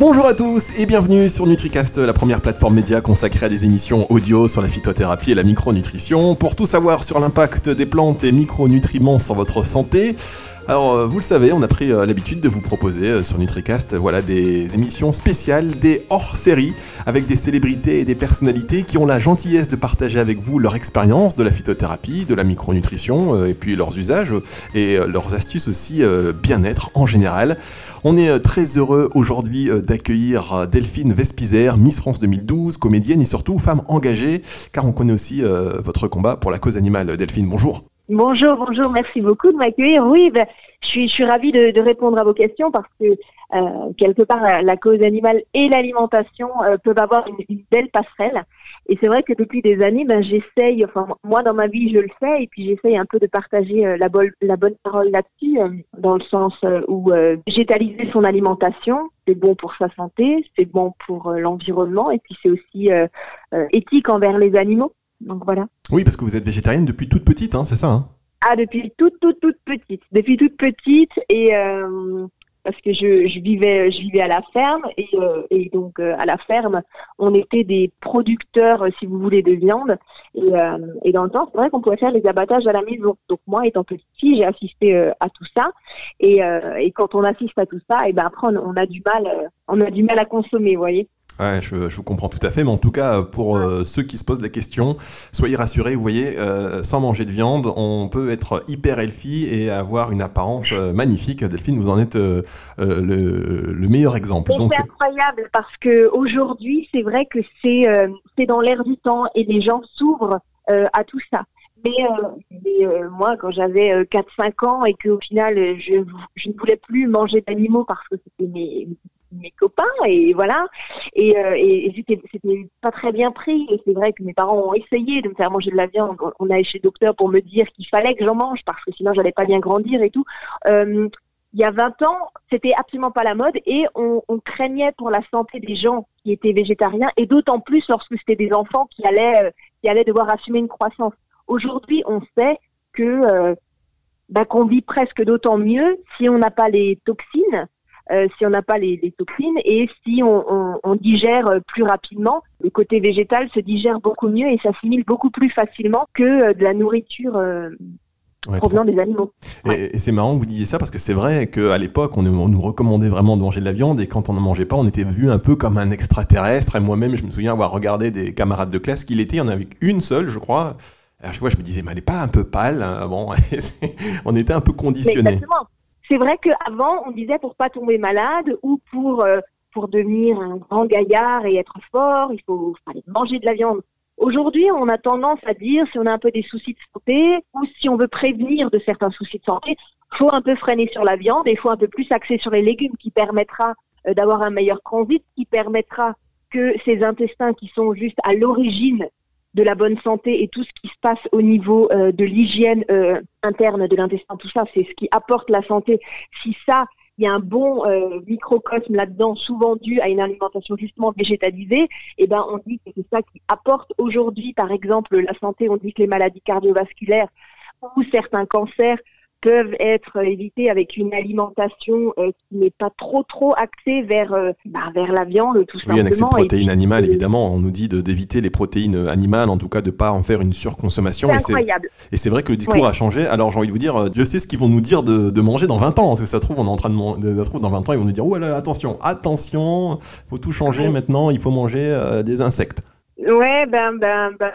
Bonjour à tous et bienvenue sur NutriCast, la première plateforme média consacrée à des émissions audio sur la phytothérapie et la micronutrition. Pour tout savoir sur l'impact des plantes et micronutriments sur votre santé, alors, euh, vous le savez, on a pris euh, l'habitude de vous proposer euh, sur NutriCast voilà, des émissions spéciales, des hors-séries, avec des célébrités et des personnalités qui ont la gentillesse de partager avec vous leur expérience de la phytothérapie, de la micronutrition, et puis leurs usages et leurs astuces aussi bien-être en général. On est très heureux aujourd'hui d'accueillir Delphine Vespizer, Miss France 2012, comédienne et surtout femme engagée, car on connaît aussi votre combat pour la cause animale. Delphine, bonjour. Bonjour, bonjour, merci beaucoup de m'accueillir. Oui, ben, je, suis, je suis ravie de, répondre à vos questions parce que euh, quelque part, la, cause animale et l'alimentation euh, peuvent avoir une, belle passerelle. Et c'est vrai que depuis des années, ben, j'essaye, enfin moi dans ma vie je le fais, et puis j'essaye un peu de partager euh, la, bol, la, bonne parole là-dessus, euh, dans le sens où végétaliser son alimentation, c'est bon pour sa santé, c'est bon pour l'environnement, et puis c'est aussi éthique envers les animaux. Donc voilà. Oui, parce que vous êtes végétarienne depuis toute petite, hein, c'est ça hein? Ah, depuis toute, toute, toute petite. Depuis toute petite et euh, parce que je, je, vivais, je vivais à la ferme et, euh, et donc euh, à la ferme, on était des producteurs, si vous voulez, de viande. Et, et dans le temps, c'est vrai qu'on pouvait faire les abattages à la maison. Donc moi, étant petite fille, j'ai assisté à tout ça. Et, et quand on assiste à tout ça, et ben après, on, on a du mal, on a du mal à consommer, vous voyez? Ouais, je, je, vous comprends tout à fait, mais en tout cas, pour euh, ceux qui se posent la question, soyez rassurés, vous voyez, euh, sans manger de viande, on peut être hyper healthy et avoir une apparence euh, magnifique. Delphine, vous en êtes le, le, meilleur exemple. C'est incroyable parce que aujourd'hui, c'est vrai que c'est c'est dans l'air du temps et les gens s'ouvrent à tout ça. Mais, mais moi, quand j'avais 4-5 ans et qu'au final, je, je ne voulais plus manger d'animaux parce que c'était mes mes copains et voilà. Et, euh, et c'était pas très bien pris. Et c'est vrai que mes parents ont essayé de me faire manger de la viande. On a chez le docteur pour me dire qu'il fallait que j'en mange parce que sinon j'allais pas bien grandir et tout. Euh, il y a 20 ans c'était absolument pas la mode et on, on, craignait pour la santé des gens qui étaient végétariens et d'autant plus lorsque c'était des enfants qui allaient euh, qui allaient devoir assumer une croissance. Aujourd'hui on sait que euh, bah, qu'on vit presque d'autant mieux si on n'a pas les toxines euh, si on n'a pas les, les, toxines et si on, on, on, digère plus rapidement. Le côté végétal se digère beaucoup mieux et s'assimile beaucoup plus facilement que euh, de la nourriture. Euh, Ouais, provenant des animaux. Ouais. Et, et c'est marrant que vous disiez ça parce que c'est vrai qu'à l'époque, on, on, nous recommandait vraiment de manger de la viande et quand on n'en mangeait pas, on était vu un peu comme un extraterrestre. Et moi-même, je me souviens avoir regardé des camarades de classe qui l'étaient, il y en avait une seule, je crois. À chaque fois, je me disais, mais elle n'est pas un peu pâle. Hein bon, on était un peu conditionné. Exactement. C'est vrai qu'avant, on disait pour pas tomber malade ou pour, euh, pour devenir un grand gaillard et être fort, il faut fallait manger de la viande. Aujourd'hui, on a tendance à dire si on a un peu des soucis de santé ou si on veut prévenir de certains soucis de santé, faut un peu freiner sur la viande et faut un peu plus axer sur les légumes qui permettra euh, d'avoir un meilleur transit, qui permettra que ces intestins qui sont juste à l'origine de la bonne santé et tout ce qui se passe au niveau euh, de l'hygiène euh, interne de l'intestin, tout ça, c'est ce qui apporte la santé. Si ça, il y a un bon euh, microcosme là-dedans, souvent dû à une alimentation justement végétalisée, et eh ben on dit que c'est ça qui apporte aujourd'hui, par exemple, la santé. On dit que les maladies cardiovasculaires ou certains cancers peuvent être évités avec une alimentation euh, qui n'est pas trop trop axée vers euh, bah, vers la viande tout simplement. Oui, avec ces protéines puis, animales évidemment, on nous dit d'éviter les protéines animales, en tout cas de pas en faire une surconsommation. C'est incroyable. Et c'est vrai que le discours a changé. Alors j'ai envie de vous dire, euh, je sais ce qu'ils vont nous dire de, de, manger dans 20 ans, parce que ça se trouve on est en train de, de ça se trouve dans 20 ans ils vont nous dire oh là là attention, attention, faut tout changer maintenant, il faut manger euh, des insectes. Ouais ben ben ben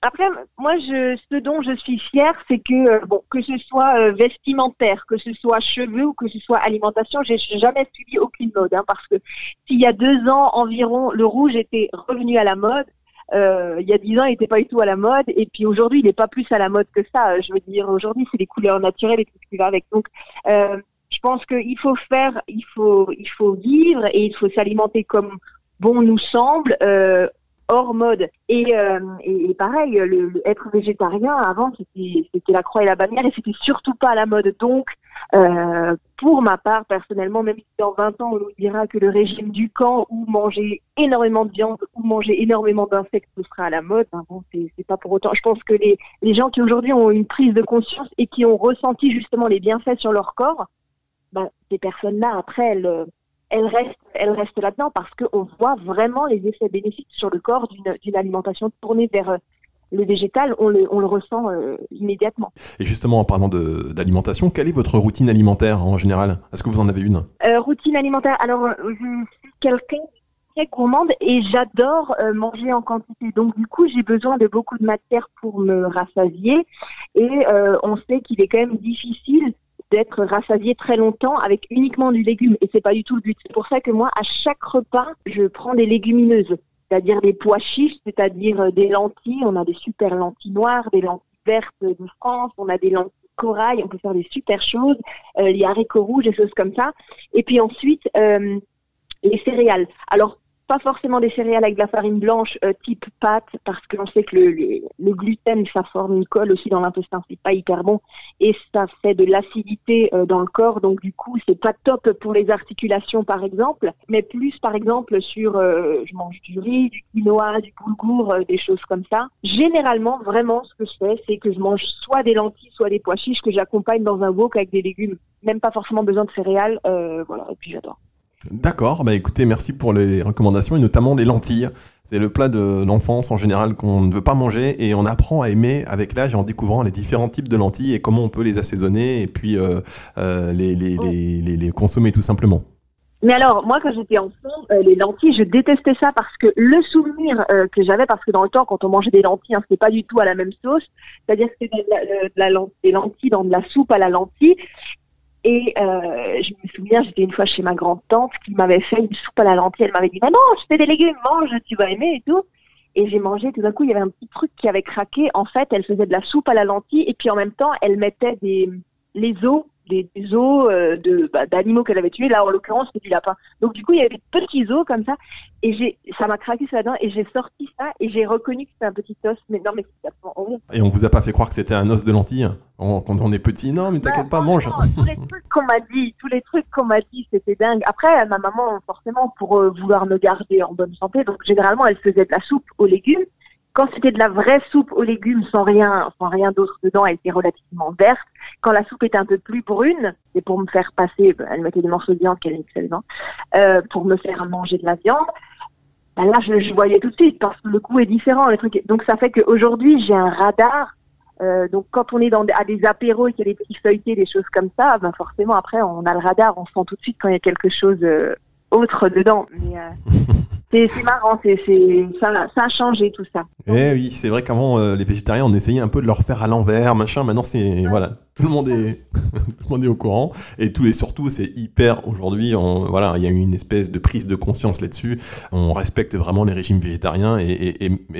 après, moi, ce dont je suis fière, c'est que euh, bon, que ce soit euh, vestimentaire, que ce soit cheveux ou que ce soit alimentation, j'ai jamais suivi aucune mode, hein, parce que s'il y a deux ans environ, le rouge était revenu à la mode. Euh, il y a dix ans, il n'était pas du tout à la mode, et puis aujourd'hui, il n'est pas plus à la mode que ça. Je veux dire, aujourd'hui, c'est les couleurs naturelles et tout ce qui va avec. Donc, je pense qu'il faut faire, il faut, il faut vivre et il faut s'alimenter comme bon nous semble. Hors mode. Et, euh, et, et pareil, le, le, être végétarien avant, c'était la croix et la bannière et c'était surtout pas à la mode. Donc, euh, pour ma part, personnellement, même si dans 20 ans on nous dira que le régime du camp ou manger énormément de viande ou manger énormément d'insectes ce sera à la mode, ben bon, c'est pas pour autant. Je pense que les, les gens qui aujourd'hui ont une prise de conscience et qui ont ressenti justement les bienfaits sur leur corps, ben, ces personnes-là, après, elles elle reste, elle reste là-dedans parce qu'on voit vraiment les effets bénéfiques sur le corps d'une alimentation tournée vers le végétal, on le, on le ressent euh, immédiatement. Et justement, en parlant d'alimentation, quelle est votre routine alimentaire en général? Est-ce que vous en avez une? Euh, Routine alimentaire, alors euh, je suis quelqu'un très gourmande et j'adore manger en quantité. Donc du coup, j'ai besoin de beaucoup de matière pour me rassasier. Et on sait qu'il est quand même difficile d'être rassasié très longtemps avec uniquement du légume. Et c'est pas du tout le but. C'est pour ça que moi, à chaque repas, je prends des légumineuses c'est-à-dire des pois chiches, c'est-à-dire euh, des lentilles. On a des super lentilles noires, des lentilles vertes de France, on a des lentilles corail, on peut faire des super choses, euh, les haricots rouges, des choses comme ça. Et puis ensuite, euh, les céréales. Alors, pas forcément des céréales avec de la farine blanche euh, type pâte parce qu'on sait que le, le, gluten ça forme une colle aussi dans l'intestin c'est pas hyper bon et ça fait de l'acidité euh, dans le corps donc du coup c'est pas top pour les articulations par exemple mais plus par exemple sur euh, je mange du riz du quinoa du boulgour des choses comme ça. Généralement vraiment ce que je fais c'est que je mange soit des lentilles soit des pois chiches que j'accompagne dans un wok avec des légumes. Même pas forcément besoin de céréales voilà et puis j'adore D'accord, bah écoutez, merci pour les recommandations et notamment les lentilles. C'est le plat de l'enfance en général qu'on ne veut pas manger et on apprend à aimer avec l'âge en découvrant les différents types de lentilles et comment on peut les assaisonner et puis euh, euh, les, les, les, les, consommer tout simplement. Mais alors, moi, quand j'étais enfant, euh, les lentilles, je détestais ça parce que le souvenir que j'avais, parce que dans le temps, quand on mangeait des lentilles, hein, c'était pas du tout à la même sauce. C'est-à-dire que c'était des lentilles dans de la soupe à la lentille. Et euh, je me souviens, j'étais une fois chez ma grande-tante qui m'avait fait une soupe à la lentille. Elle m'avait dit, non, je fais des mange, tu vas aimer et tout. Et j'ai mangé, tout d'un coup, il y avait un petit truc qui avait craqué. En fait, elle faisait de la soupe à la lentille et puis en même temps, elle mettait des, les os des, os euh, de bah, d'animaux qu'elle avait tués. Là, en l'occurrence, c'est du lapin. Donc, du coup, il y avait des petits os comme ça. Et j'ai, ça m'a craqué sur la dent et j'ai sorti ça et j'ai reconnu que c'était un petit os. Mais non, mais c'est horrible. Et on vous a pas fait croire que c'était un os de lentille quand on est petit Non, mais t'inquiète pas, mange. tous les trucs qu'on m'a dit, tous les trucs qu'on m'a dit, c'était dingue. Après, ma maman, forcément, pour euh, vouloir me garder en bonne santé, donc généralement, elle faisait de la soupe aux légumes. Quand c'était de la vraie soupe aux légumes sans rien, sans rien d'autre dedans, elle était relativement verte. Quand la soupe était un peu plus brune, c'est pour me faire passer, bah, elle mettait des morceaux de viande qu'elle excellente, euh, pour me faire manger de la viande. Ben là, je, voyais tout de suite parce que le goût est différent. Les trucs. Donc ça fait qu'aujourd'hui, j'ai un radar. Euh, donc quand on est à des apéros et qu'il y a des petits feuilletés, des choses comme ça, ben forcément après on a le radar, on sent tout de suite quand il y a quelque chose euh, autre dedans. Euh, c'est marrant, ça, a changé tout ça. Eh oui, c'est vrai qu'avant euh, les végétariens on essayait un peu de leur faire à l'envers, machin. Maintenant c'est voilà, tout le monde est tout le monde est au courant et tout et surtout c'est hyper aujourd'hui. Voilà, il y a eu une espèce de prise de conscience là-dessus. On respecte vraiment les régimes végétariens et,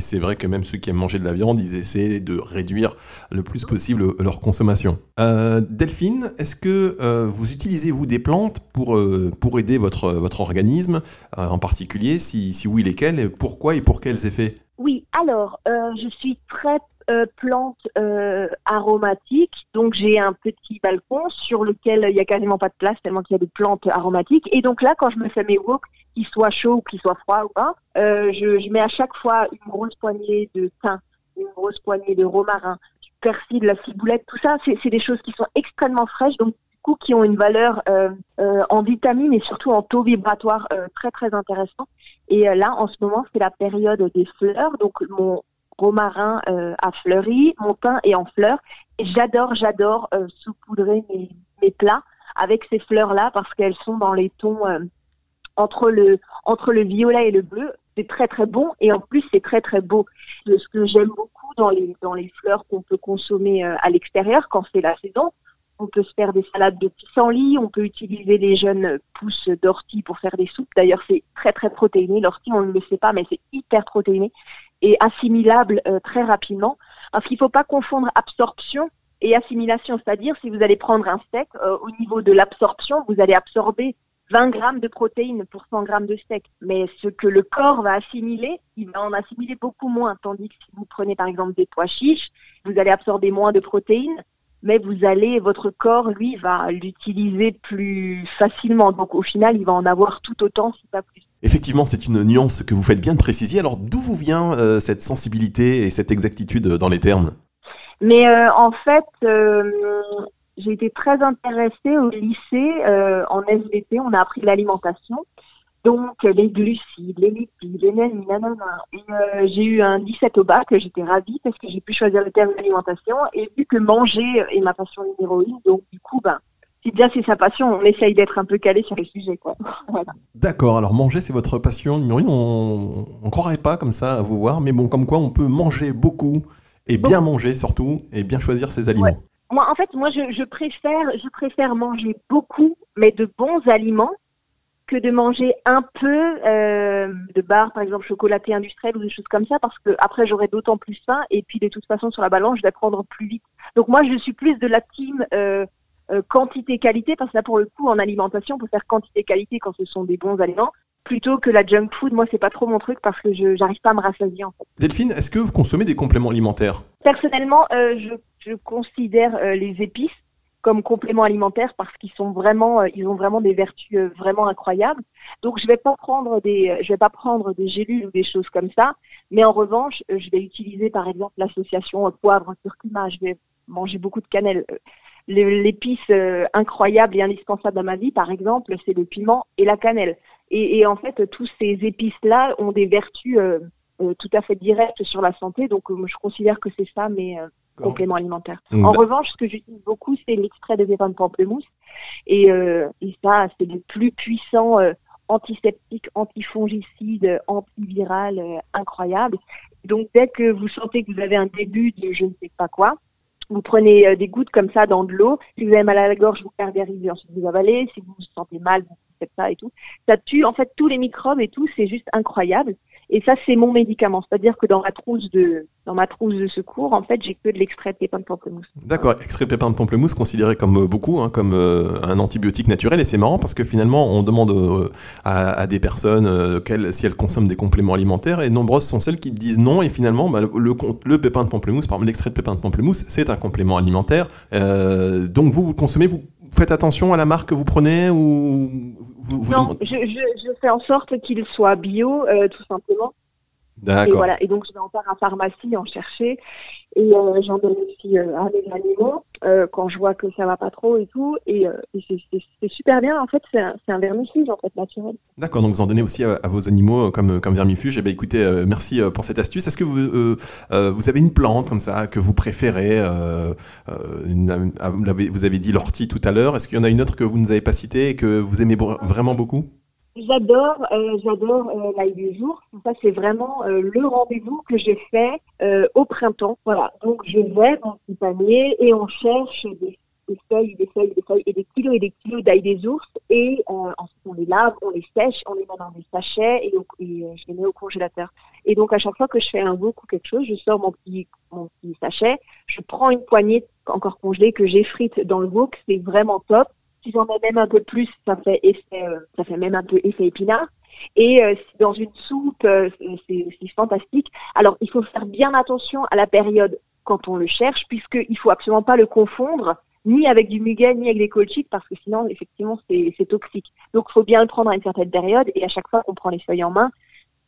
c'est vrai que même ceux qui aiment manger de la viande, ils essaient de réduire le plus possible leur consommation. Euh, Delphine, est-ce que euh, vous utilisez vous des plantes pour pour aider votre votre organisme en particulier? si, oui, lesquels, pourquoi et pour quels effets? Oui, alors, euh, je suis très euh, plante euh, aromatique, donc j'ai un petit balcon sur lequel il n'y a quasiment pas de place tellement qu'il y a des plantes aromatiques. Et donc là, quand je me fais mes wok, qu'ils soient chauds ou qu'ils soient froids ou pas, je, mets à chaque fois une grosse poignée de thym, une grosse poignée de romarin, du persil, de la ciboulette, tout ça, c'est des choses qui sont extrêmement fraîches, donc qui ont une valeur euh, euh, en vitamines et surtout en taux vibratoire euh, très très intéressant. Et là, en ce moment, c'est la période des fleurs. Donc mon romarin a fleuri, mon pain est en fleurs. Et j'adore, j'adore saupoudrer mes, mes plats avec ces fleurs-là parce qu'elles sont dans les tons entre le entre le violet et le bleu. C'est très très bon et en plus c'est très très beau. Ce que j'aime beaucoup dans les dans les fleurs qu'on peut consommer à l'extérieur quand c'est la saison, on peut se faire des salades de pissenlit, on peut utiliser les jeunes pousses d'ortie pour faire des soupes. D'ailleurs, c'est très très protéiné. L'ortie, on ne le sait pas, mais c'est hyper protéiné et assimilable euh, très rapidement. Parce qu'il ne faut pas confondre absorption et assimilation. C'est-à-dire, si vous allez prendre un steak, euh, au niveau de l'absorption, vous allez absorber 20 grammes de protéines pour 100 grammes de steak. Mais ce que le corps va assimiler, il va en assimiler beaucoup moins. Tandis que si vous prenez par exemple des pois chiches, vous allez absorber moins de protéines mais vous allez, votre corps, lui, va l'utiliser plus facilement. Donc au final, il va en avoir tout autant, si pas plus. Effectivement, c'est une nuance que vous faites bien de préciser. Alors d'où vous vient euh, cette sensibilité et cette exactitude dans les termes? Mais euh, en fait, euh, j'ai été très intéressée au lycée en SVT. On a appris l'alimentation. Donc, les glucides, les lipides, les nanana. Et euh, j'ai eu un 17 au bac, j'étais ravie parce que j'ai pu choisir le terme d'alimentation. Et vu que manger est ma passion numéro une, donc du coup, ben, si bien c'est sa passion, on essaye d'être un peu calé sur le sujet. Quoi. D'accord, alors manger c'est votre passion numéro une. On ne croirait pas comme ça à vous voir, mais bon, comme quoi on peut manger beaucoup et bien manger surtout et bien choisir ses aliments. Moi, en fait, moi, je, je, préfère, je préfère manger beaucoup, mais de bons aliments que de manger un peu euh, de barres, par exemple chocolaté industriel ou des choses comme ça, parce que après j'aurai d'autant plus faim et puis de toute façon sur la balance je vais prendre plus vite. Donc moi je suis plus de la team euh, euh, quantité-qualité, parce que là pour le coup en alimentation on peut faire quantité-qualité quand ce sont des bons aliments, plutôt que la junk food. Moi c'est pas trop mon truc parce que je j'arrive pas à me rassasier en fait. Delphine, est-ce que vous consommez des compléments alimentaires? Personnellement, je, je, considère les épices comme complément alimentaire parce qu'ils sont vraiment, euh, ils ont vraiment des vertus euh, vraiment incroyables. Donc je vais pas prendre des, euh, je vais pas prendre des gélules ou des choses comme ça, mais en revanche, je vais utiliser par exemple l'association poivre curcuma. Je vais manger beaucoup de cannelle. L'épice incroyable et indispensable dans ma vie, par exemple, c'est le piment et la cannelle. Et, et en fait, tous ces épices-là ont des vertus tout à fait directes sur la santé. Donc je considère que c'est ça, mais complément alimentaire. Mm. En revanche, ce que j'utilise beaucoup, c'est l'extrait de pépins de pamplemousse. Et, euh, et ça, c'est le plus puissant euh, antiseptique, antifongicide, antiviral euh, incroyable. Donc, dès que vous sentez que vous avez un début de je ne sais pas quoi, vous prenez des gouttes comme ça dans de l'eau. Si vous avez mal à la gorge, vous et ensuite vous avalez. Si vous vous sentez mal, vous ça tue en fait tous les microbes et tout. C'est juste incroyable. Et ça, c'est mon médicament. C'est-à-dire que dans ma trousse de, dans ma trousse de secours, en fait, j'ai que de l'extrait de pépins de pamplemousse. D'accord, extrait de pépins de pamplemousse considéré comme euh, beaucoup, hein, comme euh, un antibiotique naturel. Et c'est marrant parce que finalement, on demande euh, à, des personnes si elles consomment des compléments alimentaires et nombreuses sont celles qui disent non. Et finalement, bah, le, pépin de pamplemousse, par l'extrait de pépins de pamplemousse, c'est un complément alimentaire. donc vous, vous consommez, vous faites attention à la marque que vous prenez ou vous, Non, je, je, fais en sorte qu'il soit bio, euh, tout simplement. D'accord. Et, voilà. et donc, je vais en faire à pharmacie en chercher. Et euh, j'en donne aussi euh, à mes animaux euh, quand je vois que ça va pas trop et tout. Et, euh, c'est super bien. En fait, c'est un, un, vermifuge en fait naturel. D'accord. Donc vous en donnez aussi à, vos animaux comme comme vermifuge. Eh bien, écoutez, merci pour cette astuce. Est-ce que vous vous avez une plante comme ça que vous préférez une, Vous avez dit l'ortie tout à l'heure. Est-ce qu'il y en a une autre que vous ne nous avez pas citée et que vous aimez vraiment beaucoup? J'adore, euh, j'adore euh, l'ail du jour. Ça, c'est vraiment euh, le rendez-vous que j'ai fait euh, au printemps. Voilà. Donc, je vais dans ce panier et on cherche des, feuilles, des feuilles, des feuilles et des kilos et des kilos d'ail des ours. Et ensuite, on les lave, on les sèche, on les met dans des sachets et, je les mets au congélateur. Et donc, à chaque fois que je fais un wok ou quelque chose, je sors mon petit, mon petit sachet, je prends une poignée encore congelée que j'effrite dans le wok. C'est vraiment top. Si j'en mets même un peu plus, ça fait effet, euh, ça fait même un peu effet épinard. Et euh, dans une soupe, euh, c'est fantastique. Alors, il faut faire bien attention à la période quand on le cherche, puisqu'il faut absolument pas le confondre ni avec du muguet, ni avec des colchites, parce que sinon, effectivement, c'est toxique. Donc, il faut bien le prendre à une certaine période, et à chaque fois qu'on prend les feuilles en main,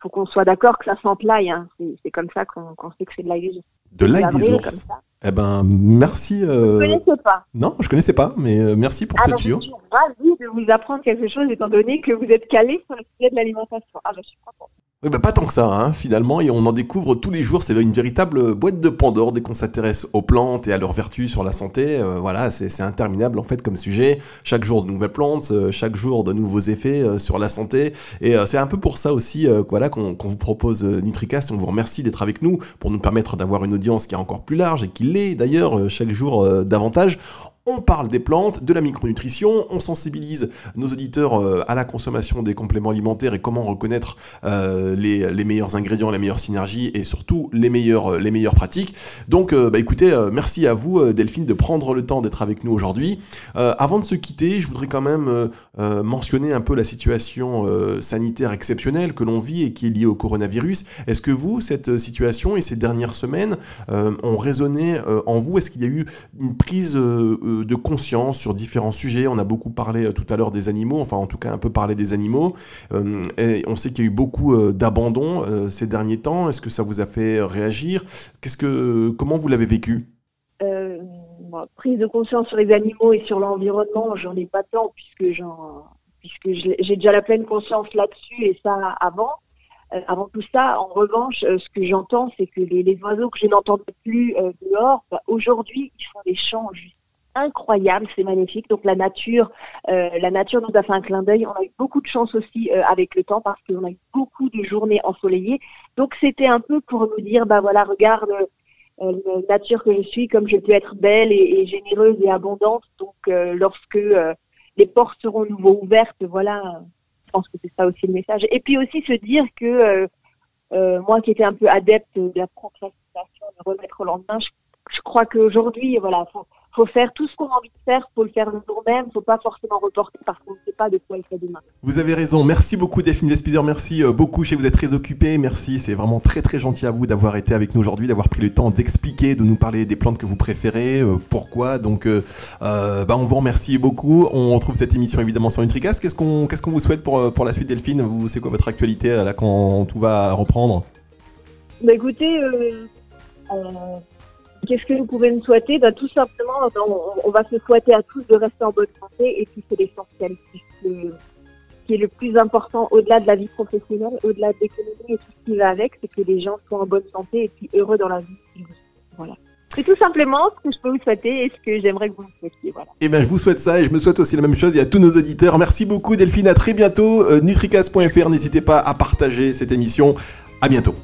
faut qu'on soit d'accord que ça sent l'ail. Hein. C'est comme ça qu'on sait que c'est de l'ail De l'ail des ours eh ben, merci. Euh... Je connaissais pas. Non, je connaissais pas, mais euh, merci pour ce tuyau. Je suis ravie de vous apprendre quelque chose, étant donné que vous êtes calé sur le sujet de l'alimentation. Ah, je suis contente. Oui, bah, pas tant que ça, hein, finalement, et on en découvre tous les jours. C'est une véritable boîte de Pandore dès qu'on s'intéresse aux plantes et à leurs vertus sur la santé. Euh, voilà, c'est interminable en fait comme sujet. Chaque jour de nouvelles plantes, euh, chaque jour de nouveaux effets euh, sur la santé. Et c'est un peu pour ça aussi voilà, qu'on vous propose NutriCast. On vous remercie d'être avec nous pour nous permettre d'avoir une audience qui est encore plus large et qui l'est d'ailleurs chaque jour davantage. On parle des plantes, de la micronutrition, on sensibilise nos auditeurs euh, à la consommation des compléments alimentaires et comment reconnaître euh, les, meilleurs ingrédients, la meilleure synergie et surtout les meilleures, euh, les meilleures pratiques. Donc bah, écoutez, merci à vous Delphine de prendre le temps d'être avec nous aujourd'hui. avant de se quitter, je voudrais quand même mentionner un peu la situation sanitaire exceptionnelle que l'on vit et qui est liée au coronavirus. Est-ce que vous, cette situation et ces dernières semaines ont résonné en vous? Est-ce qu'il y a eu une prise de conscience sur différents sujets. On a beaucoup parlé euh, tout à l'heure des animaux, enfin en tout cas un peu parlé des animaux. Euh, on sait qu'il y a eu beaucoup euh, d'abandon ces derniers temps. Est-ce que ça vous a fait réagir? Qu'est-ce que, comment vous l'avez vécu? Prise de conscience sur les animaux et sur l'environnement, j'en ai pas tant puisque puisque j'ai déjà la pleine conscience là-dessus et ça avant. Avant tout ça, en revanche, ce que j'entends, c'est que les, oiseaux que je n'entendais plus dehors, bah, aujourd'hui, ils font des chants juste incroyables, c'est magnifique. Donc la nature, la nature nous a fait un clin d'œil. On a eu beaucoup de chance aussi avec le temps parce qu'on a eu beaucoup de journées ensoleillées. Donc c'était un peu pour nous dire, bah voilà, regarde la nature que je suis, comme je peux être belle et, généreuse et abondante. Donc lorsque les portes seront nouveau ouvertes, voilà, pense que c'est ça aussi le message. Et puis aussi se dire que euh, euh, moi qui étais un peu adepte de la procrastination, de remettre au lendemain, je, je crois qu'aujourd'hui, voilà, faut, faut faire tout ce qu'on a envie de faire, faut le faire le jour même, faut pas forcément reporter parce qu'on ne sait pas de quoi il fait demain. Vous avez raison, merci beaucoup Delphine Despizer, merci euh, beaucoup, je sais que vous êtes très occupé, merci, c'est vraiment très très gentil à vous d'avoir été avec nous aujourd'hui, d'avoir pris le temps d'expliquer, de nous parler des plantes que vous préférez, euh, pourquoi, donc euh, bah, on vous remercie beaucoup, on retrouve cette émission évidemment sur Nutricast, qu'est-ce qu'on qu'est-ce qu'on vous souhaite pour, pour la suite Delphine, vous, c'est quoi votre actualité là quand tout va reprendre? Bah écoutez, Qu'est-ce que vous pouvez me souhaiter? Bah, Tout simplement, on, va se souhaiter à tous de rester en bonne santé et puis c'est l'essentiel. Qui est le plus important au-delà de la vie professionnelle, au-delà de l'économie et tout ce qui va avec, c'est que les gens soient en bonne santé et puis heureux dans la vie. Voilà. C'est tout simplement ce que je peux vous souhaiter et ce que j'aimerais que vous me souhaitiez. Voilà. Et eh bien, je vous souhaite ça et je me souhaite aussi la même chose. Y a tous nos auditeurs. Merci beaucoup, Delphine. À très bientôt. Euh, Nutricast.fr. N'hésitez pas à partager cette émission. À bientôt.